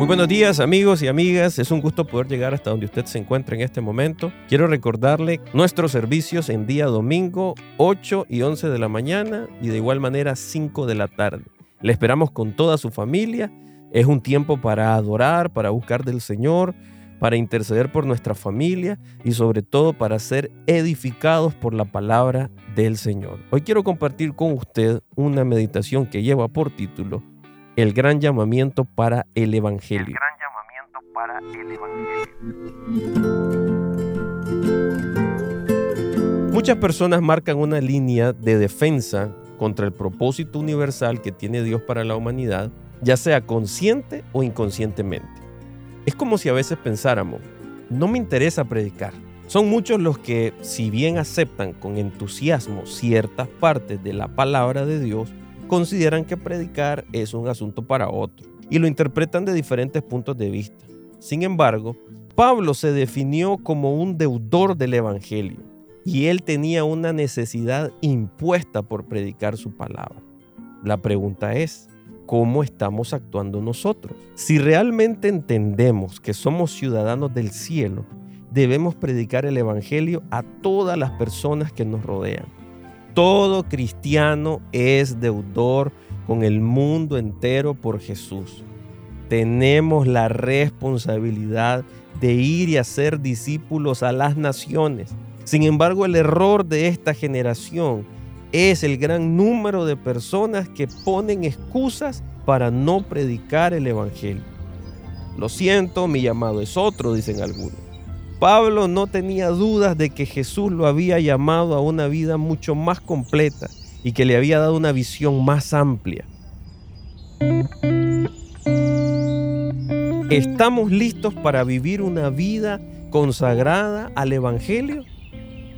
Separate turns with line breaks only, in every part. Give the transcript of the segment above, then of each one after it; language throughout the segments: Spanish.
Muy buenos días amigos y amigas, es un gusto poder llegar hasta donde usted se encuentra en este momento. Quiero recordarle nuestros servicios en día domingo 8 y 11 de la mañana y de igual manera 5 de la tarde. Le esperamos con toda su familia. Es un tiempo para adorar, para buscar del Señor, para interceder por nuestra familia y sobre todo para ser edificados por la palabra del Señor. Hoy quiero compartir con usted una meditación que lleva por título el gran llamamiento para el Evangelio. El gran llamamiento para el Evangelio. Muchas personas marcan una línea de defensa contra el propósito universal que tiene Dios para la humanidad, ya sea consciente o inconscientemente. Es como si a veces pensáramos, no me interesa predicar. Son muchos los que, si bien aceptan con entusiasmo ciertas partes de la palabra de Dios, consideran que predicar es un asunto para otro y lo interpretan de diferentes puntos de vista. Sin embargo, Pablo se definió como un deudor del Evangelio y él tenía una necesidad impuesta por predicar su palabra. La pregunta es, ¿cómo estamos actuando nosotros? Si realmente entendemos que somos ciudadanos del cielo, debemos predicar el Evangelio a todas las personas que nos rodean todo cristiano es deudor con el mundo entero por Jesús. Tenemos la responsabilidad de ir y hacer discípulos a las naciones. Sin embargo, el error de esta generación es el gran número de personas que ponen excusas para no predicar el Evangelio. Lo siento, mi llamado es otro, dicen algunos. Pablo no tenía dudas de que Jesús lo había llamado a una vida mucho más completa y que le había dado una visión más amplia. ¿Estamos listos para vivir una vida consagrada al Evangelio?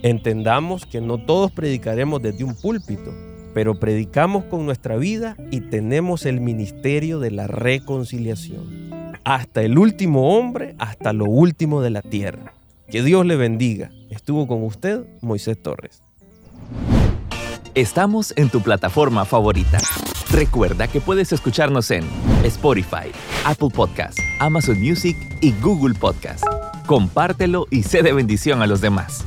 Entendamos que no todos predicaremos desde un púlpito, pero predicamos con nuestra vida y tenemos el ministerio de la reconciliación hasta el último hombre, hasta lo último de la tierra. Que Dios le bendiga. Estuvo con usted Moisés Torres.
Estamos en tu plataforma favorita. Recuerda que puedes escucharnos en Spotify, Apple Podcast, Amazon Music y Google Podcast. Compártelo y sé de bendición a los demás.